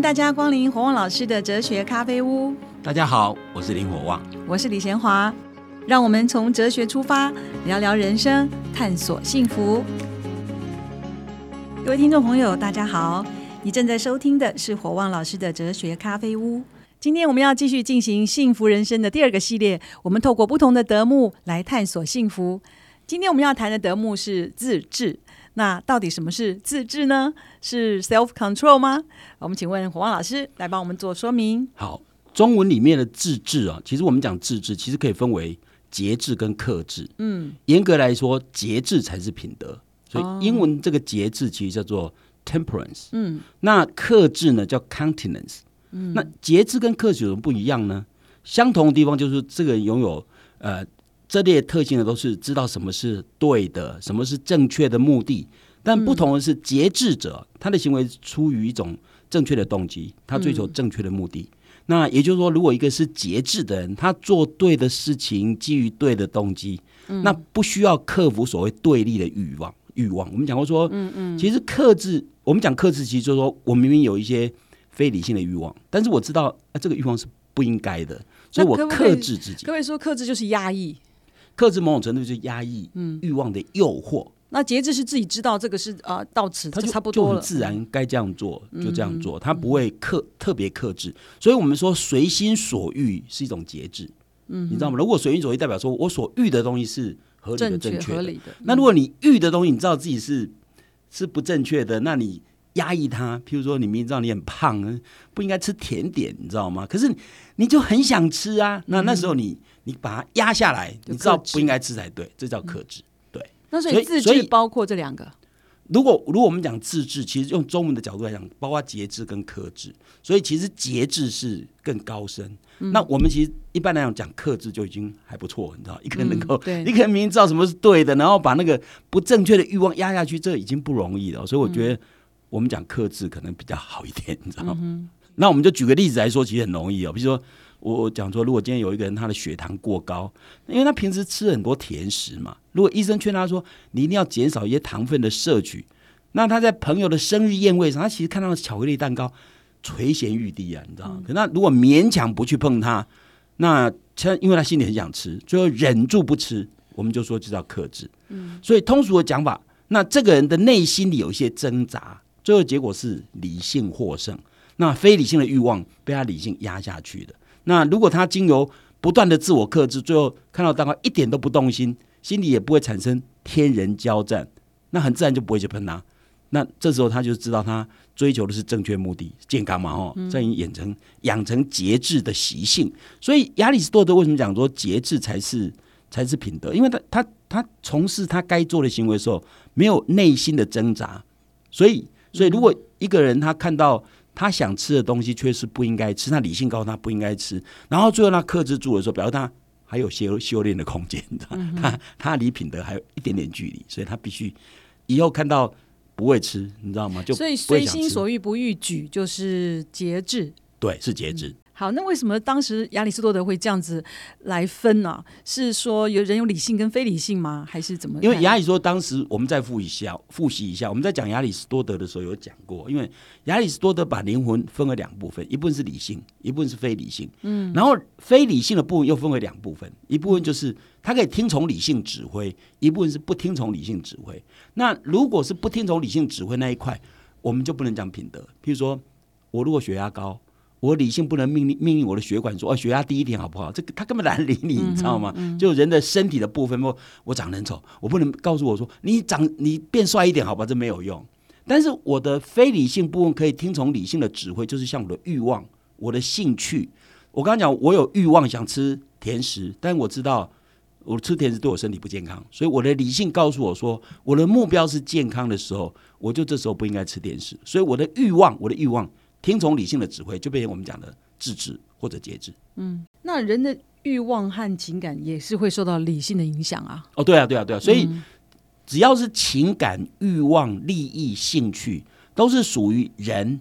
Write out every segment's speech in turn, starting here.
迎大家光临火旺老师的哲学咖啡屋。大家好，我是林火旺，我是李贤华。让我们从哲学出发，聊聊人生，探索幸福。各位听众朋友，大家好，你正在收听的是火旺老师的哲学咖啡屋。今天我们要继续进行幸福人生的第二个系列，我们透过不同的德目来探索幸福。今天我们要谈的德目是自治。那到底什么是自制呢？是 self control 吗？我们请问火旺老师来帮我们做说明。好，中文里面的自制啊，其实我们讲自制，其实可以分为节制跟克制。嗯，严格来说，节制才是品德。所以英文这个节制其实叫做 temperance。嗯，那克制呢叫 continence。嗯，那节制跟克制有什么不一样呢？相同的地方就是这个人拥有呃。这列特性呢，都是知道什么是对的，什么是正确的目的。但不同的是，节制者他的行为出于一种正确的动机，他追求正确的目的。那也就是说，如果一个是节制的人，他做对的事情，基于对的动机，那不需要克服所谓对立的欲望。欲望，我们讲过说，嗯嗯，其实克制，我们讲克制，其实就是说我明明有一些非理性的欲望，但是我知道啊，这个欲望是不应该的，所以我克制自己。各位说，克制就是压抑。克制某种程度就是压抑欲望的诱惑。那节制是自己知道这个是啊，到此就差不多了，自然该这样做就这样做，他不会克特别克制。所以我们说随心所欲是一种节制，嗯，你知道吗？如果随心所欲代表说我所欲的东西是合理的、正确的，那如果你欲的东西你知道自己是是不正确的，那你压抑它。譬如说你明知道你很胖，不应该吃甜点，你知道吗？可是你就很想吃啊，那那时候你。你把它压下来，你知道不应该吃才对，这叫克制。对，那所以自制包括这两个。如果如果我们讲自制，其实用中文的角度来讲，包括节制跟克制。所以其实节制是更高深。那我们其实一般来讲讲克制就已经还不错，你知道，一个人能够，一个人明明知道什么是对的，然后把那个不正确的欲望压下去，这已经不容易了。所以我觉得我们讲克制可能比较好一点，你知道吗？那我们就举个例子来说，其实很容易哦，比如说。我讲说，如果今天有一个人他的血糖过高，因为他平时吃很多甜食嘛，如果医生劝他说你一定要减少一些糖分的摄取，那他在朋友的生日宴会上，他其实看到巧克力蛋糕垂涎欲滴啊，你知道吗？可那如果勉强不去碰它，那他因为他心里很想吃，最后忍住不吃，我们就说这叫克制。嗯，所以通俗的讲法，那这个人的内心里有一些挣扎，最后结果是理性获胜，那非理性的欲望被他理性压下去的。那如果他经由不断的自我克制，最后看到蛋糕一点都不动心，心里也不会产生天人交战，那很自然就不会去喷他。那这时候他就知道他追求的是正确目的，健康嘛，哦，这样养成养成节制的习性。所以亚里士多德为什么讲说节制才是才是品德？因为他他他从事他该做的行为的时候，没有内心的挣扎。所以所以如果一个人他看到。他想吃的东西却是不应该吃，那理性告诉他不应该吃，然后最后他克制住的时候，表示他还有修修炼的空间，你知道吗？他他离品德还有一点点距离，所以他必须以后看到不会吃，你知道吗？就所以随心所欲不逾矩就是节制，对，是节制。好，那为什么当时亚里士多德会这样子来分呢？是说有人有理性跟非理性吗？还是怎么？因为亚里士多当时我们再复一下，复习一下，我们在讲亚里士多德的时候有讲过，因为亚里士多德把灵魂分为两部分，一部分是理性，一部分是非理性。嗯，然后非理性的部分又分为两部分，一部分就是他可以听从理性指挥，一部分是不听从理性指挥。那如果是不听从理性指挥那一块，我们就不能讲品德。譬如说我如果血压高。我理性不能命令命令我的血管说哦血压低一点好不好？这个他根本懒理你，你知道吗？就人的身体的部分，我我长得很丑，我不能告诉我说你长你变帅一点好吧？这没有用。但是我的非理性部分可以听从理性的指挥，就是像我的欲望、我的兴趣。我刚刚讲我有欲望想吃甜食，但我知道我吃甜食对我身体不健康，所以我的理性告诉我说我的目标是健康的时候，我就这时候不应该吃甜食。所以我的欲望，我的欲望。听从理性的指挥，就变成我们讲的自制或者节制。嗯，那人的欲望和情感也是会受到理性的影响啊。哦，对啊，对啊，对啊。所以只要是情感、欲望、利益、兴趣，都是属于人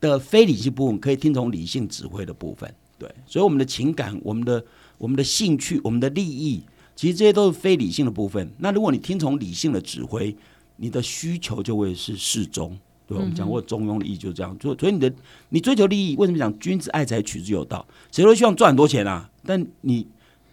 的非理性部分，可以听从理性指挥的部分。对，所以我们的情感、我们的我们的兴趣、我们的利益，其实这些都是非理性的部分。那如果你听从理性的指挥，你的需求就会是适中。对吧？我们讲过中庸的义就是这样，所以所以你的你追求利益，为什么讲君子爱财，取之有道？谁都希望赚很多钱啊，但你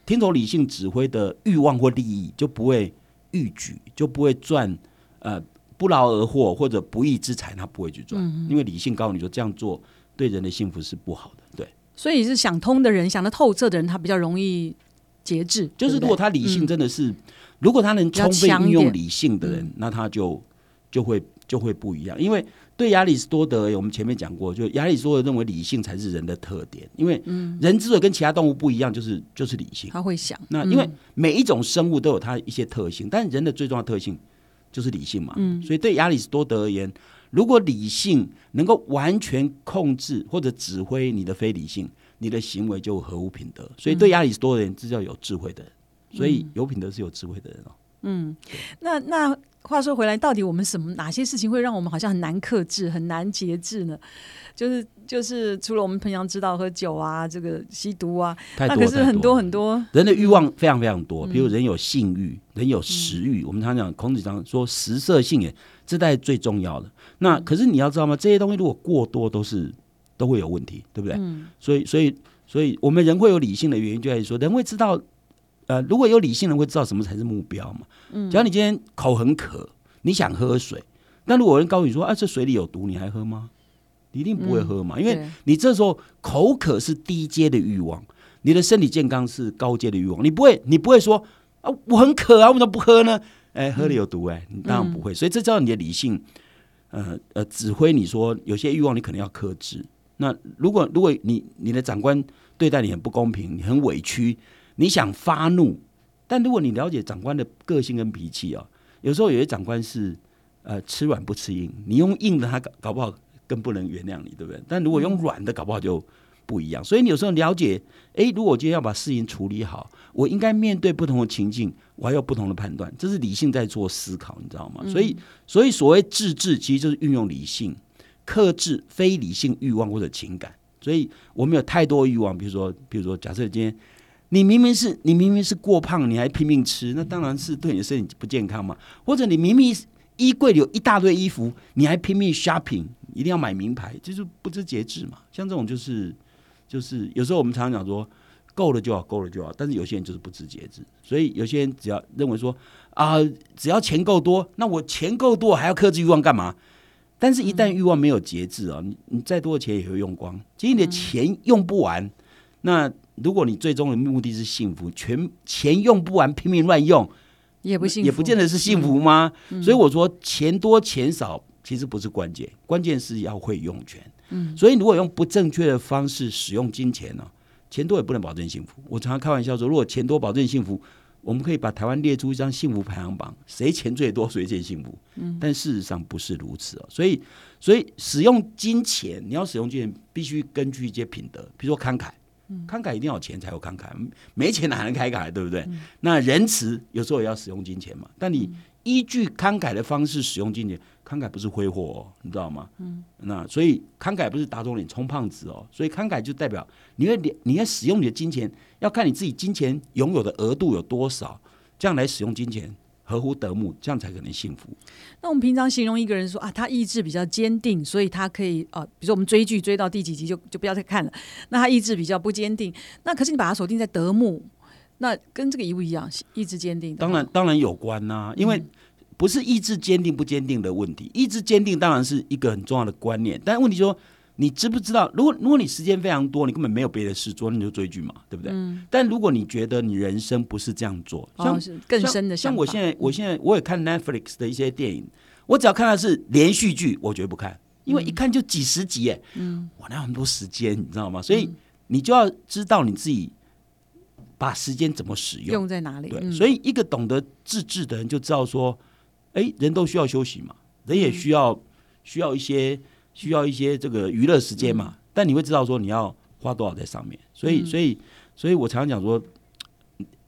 听从理性指挥的欲望或利益，就不会欲举，就不会赚呃不劳而获或者不义之财，他不会去赚，因为理性告诉你说这样做对人的幸福是不好的，对。所以是想通的人，想得透彻的人，他比较容易节制。就是如果他理性真的是，如果他能充分运用理性的人，那他就就会就会不一样。因为对亚里士多德，我们前面讲过，就亚里士多德认为理性才是人的特点。因为人之所以跟其他动物不一样，就是就是理性。他会想。那因为每一种生物都有它一些特性，但人的最重要特性就是理性嘛。嗯。所以对亚里士多德而言。如果理性能够完全控制或者指挥你的非理性，你的行为就合乎品德。所以对亚里士多德人，这叫有智慧的人。所以有品德是有智慧的人哦。嗯，那那话说回来，到底我们什么哪些事情会让我们好像很难克制、很难节制呢？就是就是除了我们平常知道喝酒啊，这个吸毒啊，那可是很多很多人的欲望非常非常多。比如人有性欲，人有食欲。我们常讲孔子常说食色性也，这代最重要的。那可是你要知道吗？这些东西如果过多，都是都会有问题，对不对？所以，所以，所以我们人会有理性的原因，就在于说，人会知道，呃，如果有理性人会知道什么才是目标嘛。嗯，假如你今天口很渴，你想喝水，但如果有人告诉你说，啊，这水里有毒，你还喝吗？你一定不会喝嘛，因为你这时候口渴是低阶的欲望，你的身体健康是高阶的欲望，你不会，你不会说啊，我很渴啊，为什么不喝呢？哎，喝了有毒哎，你当然不会。所以这叫你的理性。呃呃，指挥你说有些欲望你可能要克制。那如果如果你你的长官对待你很不公平，你很委屈，你想发怒，但如果你了解长官的个性跟脾气哦，有时候有些长官是呃吃软不吃硬，你用硬的他搞搞不好更不能原谅你，对不对？但如果用软的，搞不好就。不一样，所以你有时候了解，哎，如果我今天要把事情处理好，我应该面对不同的情境，我还有不同的判断，这是理性在做思考，你知道吗？所以，所以所谓自治，其实就是运用理性克制非理性欲望或者情感。所以我们有太多欲望，比如说，比如说，假设今天你明明是你明明是过胖，你还拼命吃，那当然是对你的身体不健康嘛。或者你明明衣柜里有一大堆衣服，你还拼命 shopping，一定要买名牌，就是不知节制嘛。像这种就是。就是有时候我们常常讲说够了就好，够了就好，但是有些人就是不知节制，所以有些人只要认为说啊，只要钱够多，那我钱够多还要克制欲望干嘛？但是，一旦欲望没有节制啊，你你再多的钱也会用光，其实你的钱用不完。那如果你最终的目的是幸福，全钱用不完拼命乱用，也不幸也不见得是幸福吗？所以我说钱多钱少其实不是关键，关键是要会用权。嗯，所以如果用不正确的方式使用金钱呢，钱多也不能保证幸福。我常常开玩笑说，如果钱多保证幸福，我们可以把台湾列出一张幸福排行榜，谁钱最多谁最幸福。嗯，但事实上不是如此哦。所以，所以使用金钱，你要使用金钱，必须根据一些品德，比如说慷慨，慷慨一定要有钱才有慷慨，没钱哪能慷慨，对不对？那仁慈有时候也要使用金钱嘛，但你依据慷慨的方式使用金钱。慷慨不是挥霍哦，你知道吗？嗯，那所以慷慨不是打肿脸充胖子哦，所以慷慨就代表你要你要使用你的金钱，要看你自己金钱拥有的额度有多少，这样来使用金钱合乎德目，这样才可能幸福。那我们平常形容一个人说啊，他意志比较坚定，所以他可以啊，比如说我们追剧追到第几集就就不要再看了。那他意志比较不坚定，那可是你把他锁定在德目，那跟这个一不一样？意志坚定，当然当然有关呐，因为。不是意志坚定不坚定的问题，意志坚定当然是一个很重要的观念。但问题说，你知不知道？如果如果你时间非常多，你根本没有别的事做，你就追剧嘛，对不对？嗯。但如果你觉得你人生不是这样做，像更深的，像我现在，我现在我也看 Netflix 的一些电影，我只要看到是连续剧，我绝对不看，因为一看就几十集，哎，嗯，我哪有那么多时间，你知道吗？所以你就要知道你自己把时间怎么使用，用在哪里。对，所以一个懂得自制的人就知道说。哎，人都需要休息嘛，人也需要需要一些需要一些这个娱乐时间嘛。但你会知道说你要花多少在上面，所以所以所以我常常讲说，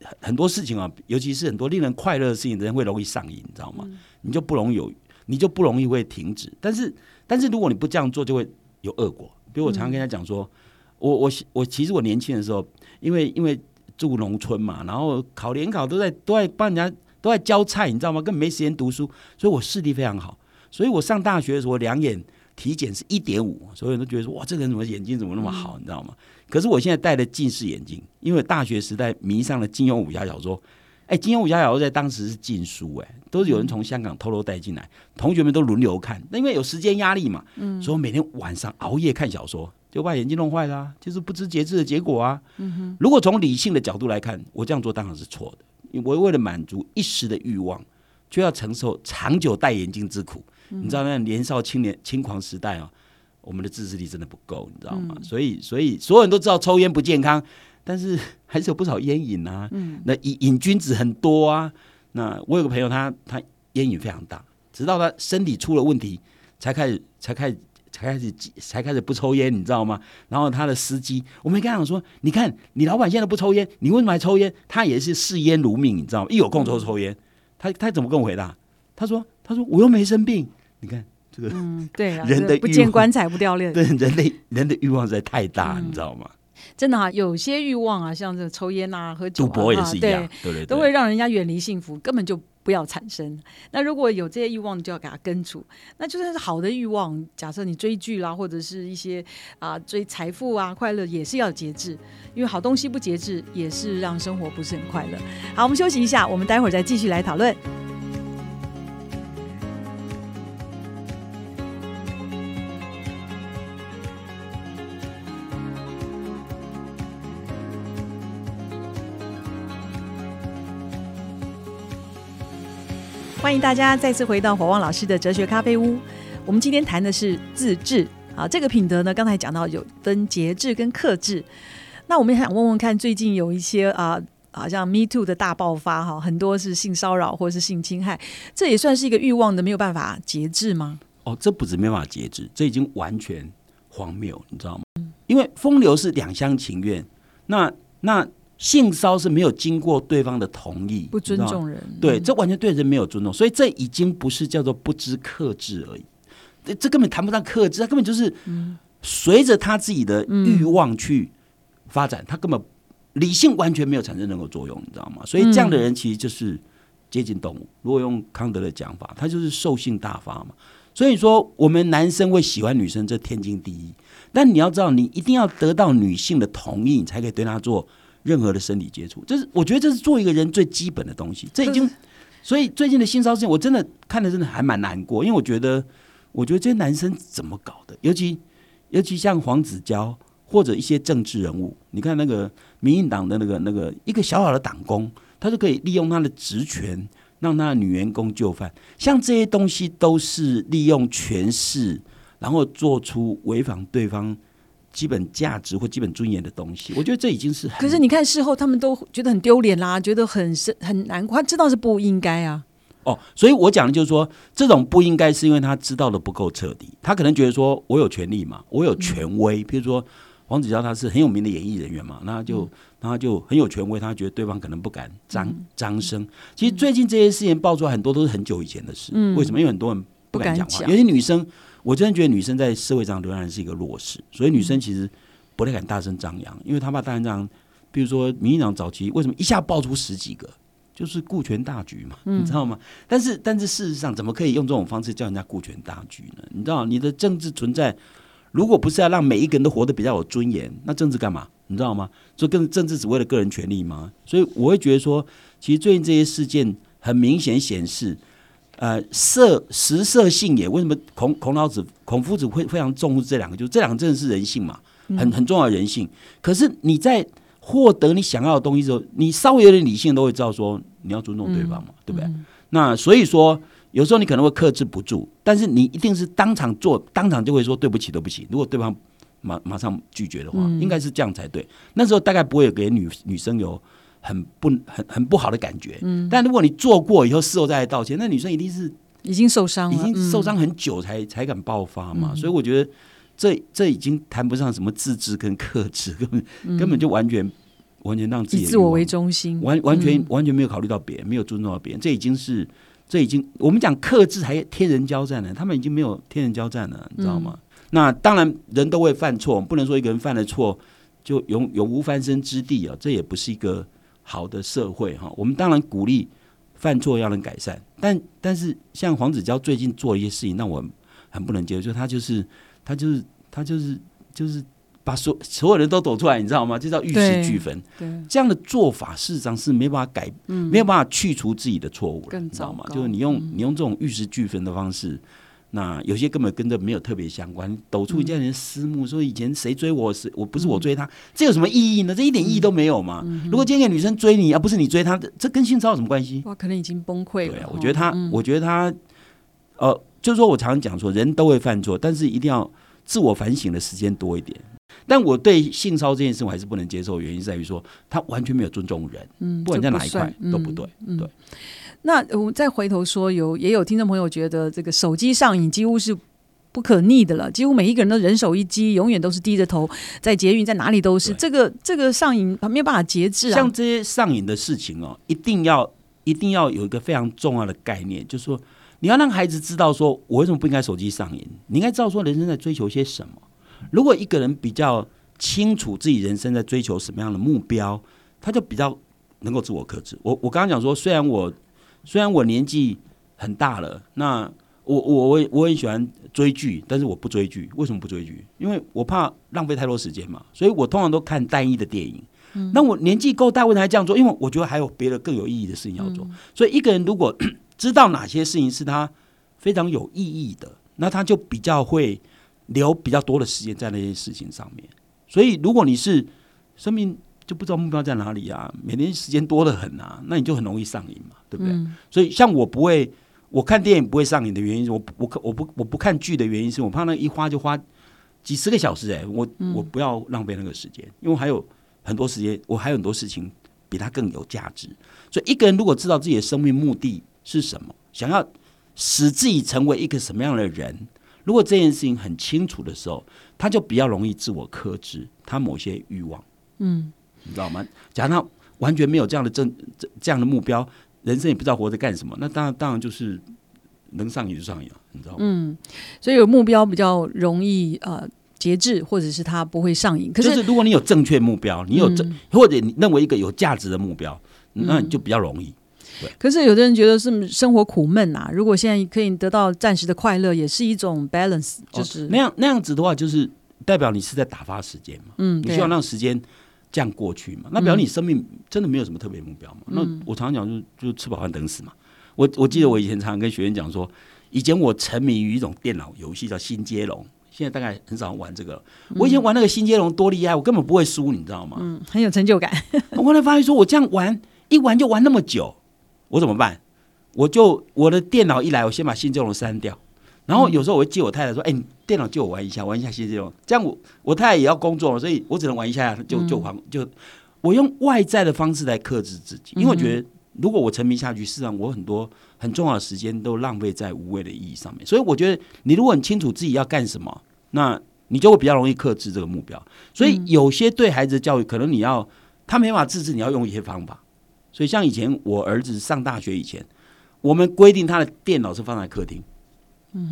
很很多事情啊，尤其是很多令人快乐的事情，人会容易上瘾，你知道吗？你就不容易有，你就不容易会停止。但是但是如果你不这样做，就会有恶果。比如我常常跟他讲说，我我我其实我年轻的时候，因为因为住农村嘛，然后考联考都在都在帮人家。都在教菜，你知道吗？根本没时间读书，所以我视力非常好。所以我上大学的时候两眼体检是一点五，所有人都觉得说哇，这个人怎么眼睛怎么那么好，你知道吗？可是我现在戴的近视眼镜，因为大学时代迷上了金庸武侠小说。哎，金庸武侠小说在当时是禁书，哎，都是有人从香港偷偷带进来，同学们都轮流看。那因为有时间压力嘛，嗯，所以每天晚上熬夜看小说，就把眼睛弄坏了，就是不知节制的结果啊。嗯哼，如果从理性的角度来看，我这样做当然是错的，因为为了满足一时的欲望，就要承受长久戴眼镜之苦。你知道那年少青年轻狂时代哦，我们的自制力真的不够，你知道吗？所以，所以所有人都知道抽烟不健康。但是 还是有不少烟瘾啊，那瘾瘾君子很多啊。那我有个朋友，他他烟瘾非常大，直到他身体出了问题，才开始才开始才开始才开始不抽烟，你知道吗？然后他的司机，我们跟他讲说，你看你老板现在不抽烟，你为什么还抽烟？他也是视烟如命，你知道吗？一有空就抽烟。他他怎么跟我回答？他说他说我又没生病。你看这个，嗯，对啊，人的不见棺材不掉泪，对人类人的欲望实在太大，你知道吗？真的哈，有些欲望啊，像这抽烟啊、喝酒啊，也是一样，对对，都会让人家远离幸福，根本就不要产生。那如果有这些欲望，就要给它根除。那就算是好的欲望，假设你追剧啦，或者是一些啊追财富啊、快乐，也是要节制，因为好东西不节制，也是让生活不是很快乐。好，我们休息一下，我们待会儿再继续来讨论。欢迎大家再次回到火旺老师的哲学咖啡屋。我们今天谈的是自制啊，这个品德呢，刚才讲到有分节制跟克制。那我们也想问问看，最近有一些啊，好像 Me Too 的大爆发哈，很多是性骚扰或是性侵害，这也算是一个欲望的没有办法节制吗？哦，这不止没办法节制，这已经完全荒谬，你知道吗？因为风流是两厢情愿，那那。性骚是没有经过对方的同意，不尊重人，对，这完全对人没有尊重，所以这已经不是叫做不知克制而已，这这根本谈不上克制，他根本就是随着他自己的欲望去发展，他根本理性完全没有产生任何作用，你知道吗？所以这样的人其实就是接近动物。如果用康德的讲法，他就是兽性大发嘛。所以说，我们男生会喜欢女生，这天经地义。但你要知道，你一定要得到女性的同意，你才可以对她做。任何的身体接触，这是我觉得这是做一个人最基本的东西。这已经，所以最近的性骚扰，我真的看的真的还蛮难过，因为我觉得，我觉得这些男生怎么搞的？尤其尤其像黄子佼或者一些政治人物，你看那个民进党的那个那个一个小小的党工，他就可以利用他的职权让他的女员工就范，像这些东西都是利用权势，然后做出违反对方。基本价值或基本尊严的东西，我觉得这已经是。可是你看事后，他们都觉得很丢脸啦，觉得很是很难过，他知道是不应该啊。哦，所以我讲的就是说，这种不应该是因为他知道的不够彻底，他可能觉得说我有权利嘛，我有权威。譬如说黄子佼他是很有名的演艺人员嘛，那就那他就很有权威，他觉得对方可能不敢张张声。其实最近这些事情爆出来很多都是很久以前的事，为什么？因为很多人不敢讲话，有些女生。我真的觉得女生在社会上仍然是一个弱势，所以女生其实不太敢大声张扬，因为她怕大声张扬。比如说民进党早期为什么一下爆出十几个，就是顾全大局嘛，你知道吗？但是但是事实上，怎么可以用这种方式叫人家顾全大局呢？你知道，你的政治存在，如果不是要让每一个人都活得比较有尊严，那政治干嘛？你知道吗？所以跟政治只为了个人权利吗？所以我会觉得说，其实最近这些事件很明显显示。呃，色食色性也，为什么孔孔老子、孔夫子会非常重视这两个？就是这两个真的是人性嘛，很很重要的人性。可是你在获得你想要的东西之后，你稍微有点理性都会知道说你要尊重对方嘛，对不对？那所以说有时候你可能会克制不住，但是你一定是当场做，当场就会说对不起，对不起。如果对方马马上拒绝的话，应该是这样才对。那时候大概不会给女女生有。很不很很不好的感觉，嗯，但如果你做过以后事后再来道歉，那女生一定是已经受伤了，已经受伤很久才才敢爆发嘛，所以我觉得这这已经谈不上什么自制跟克制，根本根本就完全完全让自己以自我为中心，完完全完全没有考虑到别人，没有尊重到别人，这已经是这已经我们讲克制还天人交战呢，他们已经没有天人交战了，你知道吗？那当然人都会犯错，不能说一个人犯了错就永永无翻身之地啊，这也不是一个。好的社会哈，我们当然鼓励犯错要能改善，但但但是像黄子佼最近做一些事情，让我很不能接受，就他就是他就是他就是就是把所所有人都抖出来，你知道吗？这叫玉石俱焚。对，这样的做法事实上是没办法改，没有办法去除自己的错误了，更你知道吗就是你用你用这种玉石俱焚的方式。那有些根本跟这没有特别相关，抖出一件人私慕，说以前谁追我，是我不是我追他，这有什么意义呢？这一点意义都没有嘛。如果今天女生追你，而不是你追她，这跟性骚扰有什么关系？哇，可能已经崩溃了。对啊，哦我觉得他，嗯我觉得他，呃，就是说我常常讲说，人都会犯错，但是一定要自我反省的时间多一点。但我对性骚这件事我还是不能接受，原因在于说他完全没有尊重人，嗯，不管在哪一块算都不对。嗯对，那我们再回头说，有也有听众朋友觉得这个手机上瘾几乎是不可逆的了，几乎每一个人都人手一机，永远都是低着头，在捷运在哪里都是。这个这个上瘾没有办法节制啊像。这些上瘾的事情哦，一定要一定要有一个非常重要的概念，就是说你要让孩子知道说，我为什么不应该手机上瘾？你应该知道说人生在追求些什么。如果一个人比较清楚自己人生在追求什么样的目标，他就比较能够自我克制。我我刚刚讲说，虽然我虽然我年纪很大了，那我我我也我很喜欢追剧，但是我不追剧。为什么不追剧？因为我怕浪费太多时间嘛，所以我通常都看单一的电影。那我年纪够大，为什么还这样做？因为我觉得还有别的更有意义的事情要做。所以一个人如果 知道哪些事情是他非常有意义的，那他就比较会留比较多的时间在那些事情上面。所以如果你是生命就不知道目标在哪里啊，每天时间多得很啊，那你就很容易上瘾嘛，对不对？嗯所以像我不会，我看电影不会上瘾的原因，我不我我不我不看剧的原因是我怕那一花就花几十个小时哎、我我不要浪费那个时间，因为还有很多时间，我还有很多事情比它更有价值。所以一个人如果知道自己的生命目的是什么，想要使自己成为一个什么样的人，如果这件事情很清楚的时候，他就比较容易自我克制他某些欲望。嗯，你知道吗？假如他完全没有这样的正这这样的目标，人生也不知道活着干什么，那当然当然就是能上瘾就上瘾了，你知道吗？嗯，所以有目标比较容易呃节制，或者是他不会上瘾。可就是是如果你有正确目标，你有正、嗯或者你认为一个有价值的目标，那你就比较容易。可是有的人觉得是生活苦闷啊，如果现在可以得到暂时的快乐，也是一种 balance，就是、哦那样那样子的话，就是代表你是在打发时间嘛，嗯，你需要让时间这样过去嘛，那表示你生命真的没有什么特别目标嘛。那我常常讲就就吃饱饭等死嘛。我我记得我以前常常跟学员讲说，以前我沉迷于一种电脑游戏叫新接龙，现在大概很少玩这个。我以前玩那个新接龙多厉害，我根本不会输，你知道吗？嗯很有成就感。我后来发现说，我这样玩一玩就玩那么久，我怎么办？我就我的电脑一来，我先把新接龙删掉，然后有时候我会借我太太说：“哎、你电脑借我玩一下，玩一下新接龙。”这样我我太太也要工作了，所以我只能玩一下，就就还就我用外在的方式来克制自己，因为我觉得如果我沉迷下去，事实上我很多很重要的时间都浪费在无谓的意义上面。所以我觉得你如果很清楚自己要干什么，那你就会比较容易克制这个目标。所以有些对孩子的教育，可能你要他没办法自制，你要用一些方法。所以像以前我儿子上大学以前，我们规定他的电脑是放在客厅，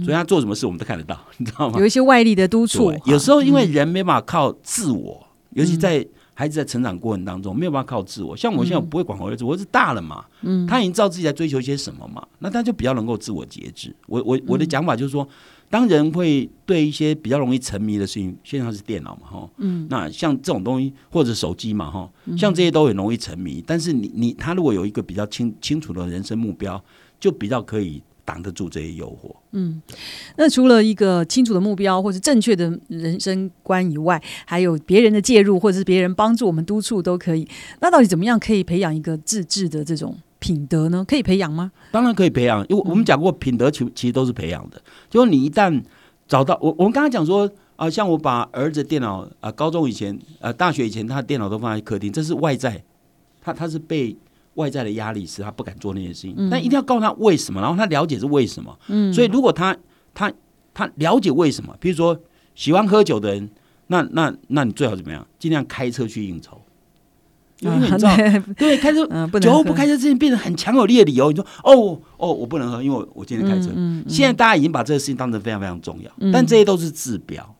所以他做什么事我们都看得到，你知道吗？有？一些外力的督促，，有时候嗯。因为人没办法靠自我，尤其在孩子在成长过程当中没有办法靠自我。像我现在我不会管我儿子，我儿子大了嘛，嗯。他已经知道自己在追求些什么嘛，那他就比较能够自我节制。我我嗯。我的讲法就是说，当人会对一些比较容易沉迷的事情，现在是电脑嘛，哈，嗯，那像这种东西或者手机嘛，哈，像这些都很容易沉迷。但是你你他如果有一个比较清清楚的人生目标，就比较可以挡得住这些诱惑。嗯那除了一个清楚的目标或者正确的人生观以外，还有别人的介入或者是别人帮助我们督促都可以。那到底怎么样可以培养一个自制的这种品德呢？可以培养吗？当然可以培养，因为我们讲过，品德其其实都是培养的。就是你一旦找到我，我们刚刚讲说啊、像我把儿子电脑啊、高中以前啊、大学以前，他的电脑都放在客厅，这是外在，他他是被外在的压力使他不敢做那些事情。但一定要告诉他为什么，然后他了解是为什么。嗯，所以如果他他他了解为什么，比如说喜欢喝酒的人，那那那你最好怎么样？尽量开车去应酬。因为你知道，嗯 对，开车 酒后不开车之前变成很强有力的理由。你说哦哦，我不能喝，因为我我今天开车。嗯现在大家已经把这个事情当成非常非常重要，嗯但这些都是治标。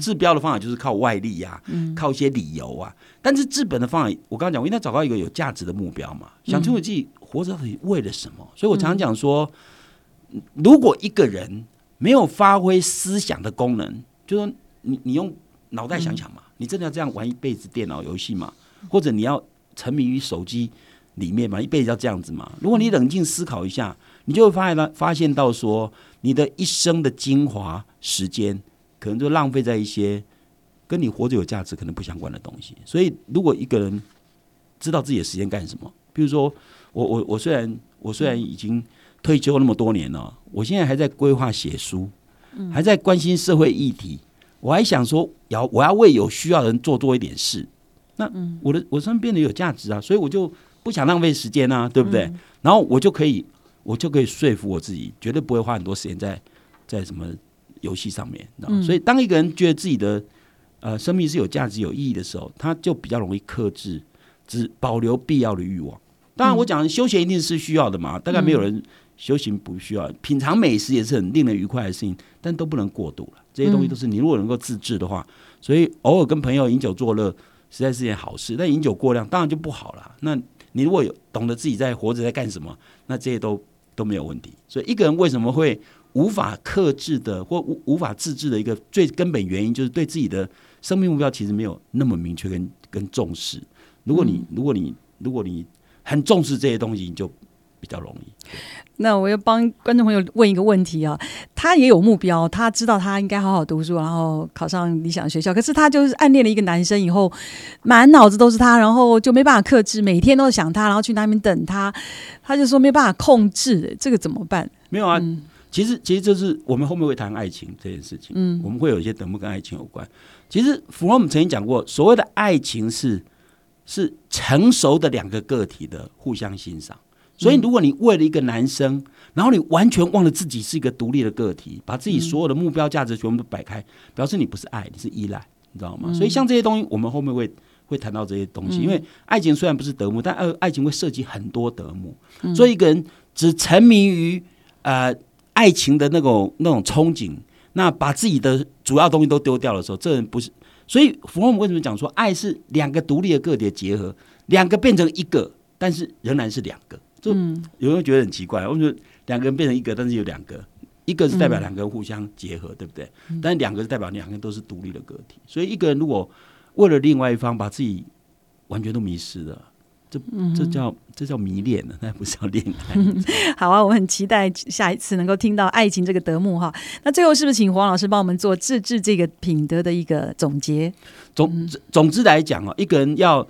治标的方法就是靠外力呀、靠一些理由啊。但是治本的方法，我刚刚讲，我应该找到一个有价值的目标嘛，想清楚自己活着到底为了什么。所以我常常讲说，如果一个人没有发挥思想的功能，就说你你用脑袋想想嘛，你真的要这样玩一辈子电脑游戏嘛？或者你要沉迷于手机里面嘛？一辈子要这样子嘛？如果你冷静思考一下，你就会发现到发现到说，你的一生的精华时间，可能就浪费在一些跟你活着有价值可能不相关的东西。所以，如果一个人知道自己的时间干什么，比如说我我我虽然我虽然已经退休那么多年了，我现在还在规划写书，还在关心社会议题，我还想说要我要为有需要的人做多一点事。那我的我身边的有价值啊，所以我就不想浪费时间啊，对不对？然后我就可以我就可以说服我自己，绝对不会花很多时间在在什么游戏上面。所以当一个人觉得自己的呃生命是有价值、有意义的时候，他就比较容易克制，只保留必要的欲望。当然，我讲休闲一定是需要的嘛，大概没有人修行不需要，品尝美食也是很令人愉快的事情，但都不能过度了。这些东西都是你如果能够自制的话，所以偶尔跟朋友饮酒作乐，实在是件好事。但饮酒过量当然就不好了。那你如果有懂得自己在活着在干什么，那这些都都没有问题。所以一个人为什么会无法克制的或无无法自制的一个最根本原因，就是对自己的生命目标其实没有那么明确跟跟重视。如果你如果你如果你很重视这些东西，你就比较容易。那我要帮观众朋友问一个问题啊，他也有目标，他知道他应该好好读书，然后考上理想学校。可是他就是暗恋了一个男生以后，满脑子都是他，然后就没办法克制，每天都想他，然后去那边等他，他就说没办法控制，这个怎么办？没有啊，其实其实就是我们后面会谈爱情这件事情，嗯，我们会有一些德目跟爱情有关。其实弗洛姆曾经讲过，所谓的爱情是是成熟的两个个体的互相欣赏。所以，如果你为了一个男生，然后你完全忘了自己是一个独立的个体，把自己所有的目标价值全部都摆开，表示你不是爱，你是依赖，你知道吗？所以，像这些东西，我们后面会会谈到这些东西。因为爱情虽然不是德目，但爱爱情会涉及很多德目。所以，一个人只沉迷于呃爱情的那种那种憧憬，那把自己的主要东西都丢掉的时候，这人不是。所以，弗洛姆为什么讲说爱是两个独立的个体的结合，两个变成一个，但是仍然是两个。就有人觉得很奇怪，我觉得两个人变成一个，但是有两个，一个是代表两个人互相结合，对不对？但是两个是代表两个人都是独立的个体。所以一个人如果为了另外一方把自己完全都迷失了，这这叫这叫迷恋了，那不是叫恋爱。好啊，我很期待下一次能够听到爱情这个德目哈。那最后是不是请黄老师帮我们做自制这个品德的一个总结？总总之来讲哦，一个人要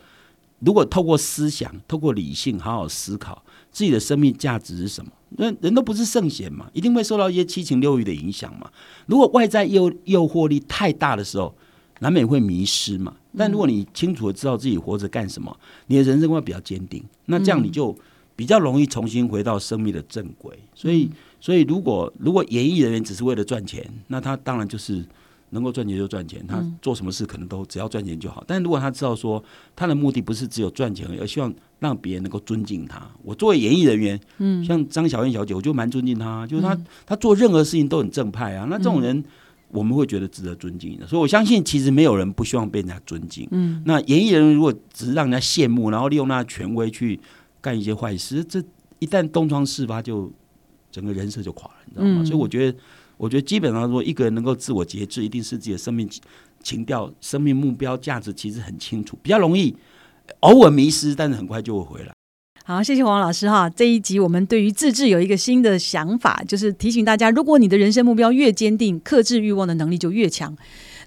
如果透过思想、透过理性好好思考。自己的生命价值是什么？那人都不是圣贤嘛，一定会受到一些七情六欲的影响嘛。如果外在诱诱惑力太大的时候，难免会迷失嘛。但如果你清楚的知道自己活着干什么，你的人生会比较坚定。那这样你就比较容易重新回到生命的正轨。所以，所以如果如果演艺人员只是为了赚钱，那他当然就是。能够赚钱就赚钱，他做什么事可能都只要赚钱就好。但如果他知道说他的目的不是只有赚钱而希望让别人能够尊敬他。我作为演艺人员，嗯，像张小燕小姐，我就蛮尊敬她，就是她她做任何事情都很正派啊。那这种人我们会觉得值得尊敬的。所以我相信，其实没有人不希望被人家尊敬。嗯，那演艺人员如果只是让人家羡慕，然后利用他的权威去干一些坏事，这一旦东窗事发，就整个人设就垮了，你知道吗？所以我觉得。我觉得基本上说，一个人能够自我节制，一定是自己的生命情调、生命目标、价值其实很清楚，比较容易偶尔迷失，但是很快就会回来。好，谢谢黄老师哈。这一集我们对于自制有一个新的想法，就是提醒大家，如果你的人生目标越坚定，克制欲望的能力就越强。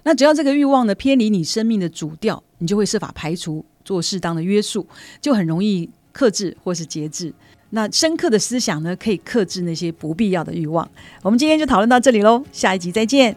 那只要这个欲望呢偏离你生命的主调，你就会设法排除，做适当的约束，就很容易克制或是节制。那深刻的思想呢，可以克制那些不必要的欲望。我们今天就讨论到这里喽，下一集再见。